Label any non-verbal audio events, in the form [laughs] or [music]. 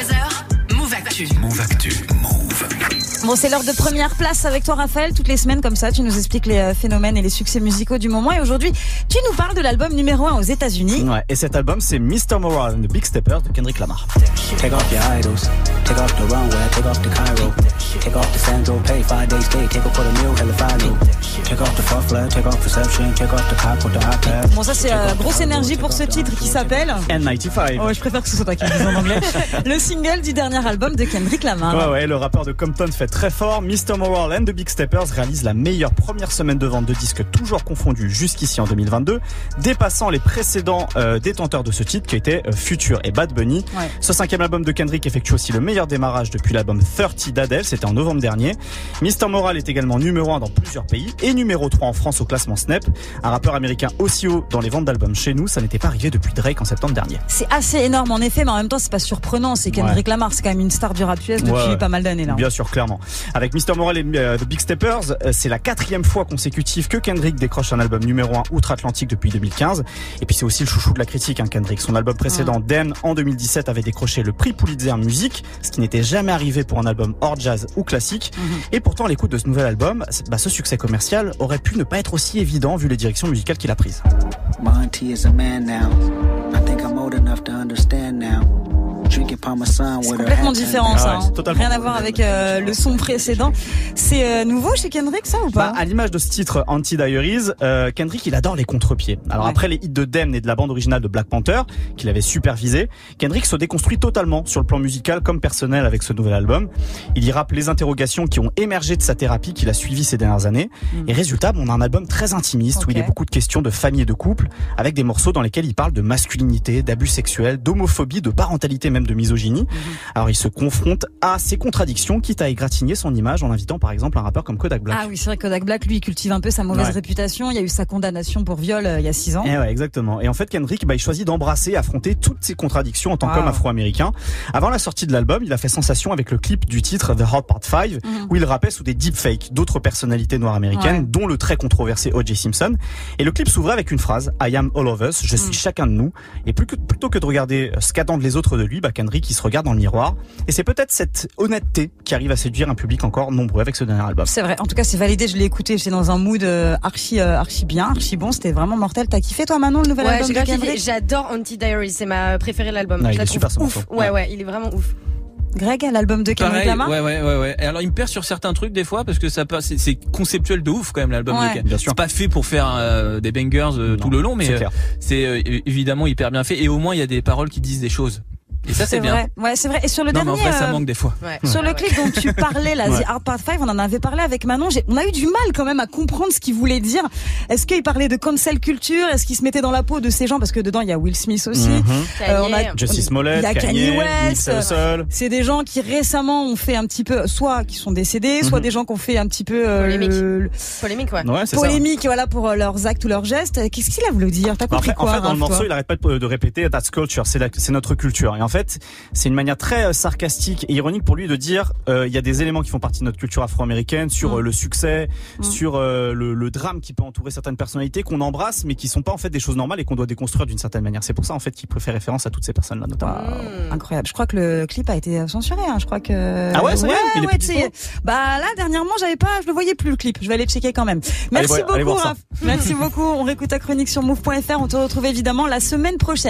13h, Move Actu. Move Actu. Move. Bon, c'est l'heure de première place avec toi, Raphaël. Toutes les semaines, comme ça, tu nous expliques les euh, phénomènes et les succès musicaux du moment. Et aujourd'hui, tu nous parles de l'album numéro 1 aux États-Unis. Ouais, et cet album, c'est Mr. Moral and the Big Steppers de Kendrick Lamar. Take off your idols. Take off the runway. Take off the Cairo. Take off the Sandro Pay. Five days stay. Take off for the meal. Hella follow. Bon, ça, c'est euh, grosse énergie pour ce titre qui s'appelle. N95. Oh, je préfère que ce soit toi qui le dise en anglais. [laughs] le single du dernier album de Kendrick Lamar. Ouais, ouais, le rappeur de Compton fait très fort. Mr. Moral and the Big Steppers réalise la meilleure première semaine de vente de disques toujours confondus jusqu'ici en 2022, dépassant les précédents euh, détenteurs de ce titre qui étaient euh, Future et Bad Bunny. Ouais. Ce cinquième album de Kendrick effectue aussi le meilleur démarrage depuis l'album 30 d'Adele, c'était en novembre dernier. Mr. Moral est également numéro 1 dans plusieurs pays et numéro 3 en France au classement Snap. Un rappeur américain aussi haut dans les ventes d'albums chez nous, ça n'était pas arrivé depuis Drake en septembre dernier. C'est assez énorme en effet, mais en même temps, c'est pas surprenant. C'est Kendrick Lamar, c'est quand même une star du rap US depuis Ouais. pas mal d'années là. Bien sûr, clairement. Avec Mr. Moral et euh, The Big Steppers, euh, c'est la quatrième fois consécutive que Kendrick décroche un album numéro 1 outre-Atlantique depuis 2015. Et puis c'est aussi le chouchou de la critique, hein, Kendrick. Son album précédent, Damn, en 2017, avait décroché le prix Pulitzer Music, ce qui n'était jamais arrivé pour un album hors jazz ou classique. Et pourtant, à l'écoute de ce nouvel album, bah, ce succès commercial aurait pu ne pas être aussi évident vu les directions musicales qu'il a prises. Auntie is a man now. I think I'm old enough to understand C'est complètement différent Ah ça. ouais, hein. Rien à voir avec euh, le son précédent. C'est euh, nouveau chez Kendrick ça ou Bah, pas à l'image de ce titre Anti-Diaries, euh, Kendrick il adore les contre-pieds. Alors Ouais. après les hits de Damn et de la bande originale de Black Panther, qu'il avait supervisé, Kendrick se déconstruit totalement sur le plan musical comme personnel avec ce nouvel album. Il y rappe les interrogations qui ont émergé de sa thérapie qu'il a suivie ces dernières années. Et résultat, on a un album très intimiste où il Ok. est beaucoup de questions de famille et de couple, avec des morceaux dans lesquels il parle de masculinité, d'abus sexuels, d'homophobie, de parentalité, même de misogynie. Alors il se confronte à ces contradictions, quitte à égratigner son image en invitant par exemple un rappeur comme Kodak Black. Ah oui, c'est vrai que Kodak Black, lui, il cultive un peu sa mauvaise Ouais. réputation. Il y a eu sa condamnation pour viol euh, il y a six ans. Eh ouais, exactement. Et en fait, Kendrick, bah, il choisit d'embrasser, affronter toutes ces contradictions en tant Wow. qu'homme afro-américain. Avant la sortie de l'album, il a fait sensation avec le clip du titre The Hot Part 5, où il rappait sous des deepfakes d'autres personnalités noires américaines, Ouais. dont le très controversé O.J. Simpson. Et le clip s'ouvrait avec une phrase, I am all of us, je suis chacun de nous. Et plus que, plutôt que de regarder ce qu'attendent les autres de lui, bah, Kendrick, il se regarde dans le miroir. Et c'est peut-être cette honnêteté qui arrive à séduire un public encore nombreux avec ce dernier album. C'est vrai. En tout cas, c'est validé. Je l'ai écouté. J'étais dans un mood euh, archi, euh, archi bien, archi bon. C'était vraiment mortel. T'as kiffé toi, Manon, le nouvel Ouais, album de J'adore Anti-Diary, c'est ma préférée de l'album. Ouais, Je il est super, ouf. Ouais, Ouais. ouais, il est vraiment ouf. Greg, l'album de Kendrick Pareil, Lamar? ouais, ouais, ouais, ouais. Et alors, il me perd sur certains trucs des fois parce que ça passe, c'est- conceptuel de ouf quand même l'album Ouais. de Kendrick. Bien sûr. C'est pas fait pour faire euh, des bangers euh, Non, tout le long, mais c'est euh, évidemment hyper bien fait. Et au moins, il y a des paroles qui disent des choses. Et ça, c'est bien. vrai. Ouais, c'est vrai. Et sur le Non, mais en dernier, vrai, ça euh, manque des fois. Ouais. Sur le clip dont tu parlais, là, [laughs] Ouais. The Hard Part 5, on en avait parlé avec Manon. J'ai- On a eu du mal quand même à comprendre ce qu'il voulait dire. Est-ce qu'il parlait de cancel culture? Est-ce qu'il se mettait dans la peau de ces gens? Parce que dedans, il y a Will Smith aussi. Euh, on a- Kanye. Justice Smollett, Il y a Kanye West. C'est des gens qui récemment ont fait un petit peu, soit qui sont décédés, soit Mhm. des gens qui ont fait un petit peu euh, Polémique. le- le- Polémique, ouais. Ouais, c'est ça. polémique, voilà, pour euh, leurs actes ou leurs gestes. Qu'est-ce qu'il a voulu dire? T'as En compris fait, en quoi fait, dans le morceau, il arrête pas de, répéter That's culture, c'est notre culture. Et en fait, c'est une manière très euh, sarcastique et ironique pour lui de dire euh, il y a des éléments qui font partie de notre culture afro-américaine sur Mm. euh, le succès, Mm. sur euh, le, le drame qui peut entourer certaines personnalités qu'on embrasse, mais qui sont pas en fait des choses normales et qu'on doit déconstruire d'une certaine manière. C'est pour ça en fait qu'il préfère référence à toutes ces personnes-là, notamment. Mm. Incroyable. Je crois que le clip a été censuré. Hein. Je crois que. Ah ouais, Il ouais, dispo Bah là, dernièrement, j'avais pas, je le voyais plus le clip. Je vais aller checker quand même. Merci allez beaucoup. Raph. Merci beaucoup. On réécoute ta chronique sur move.fr. On te retrouve évidemment la semaine prochaine.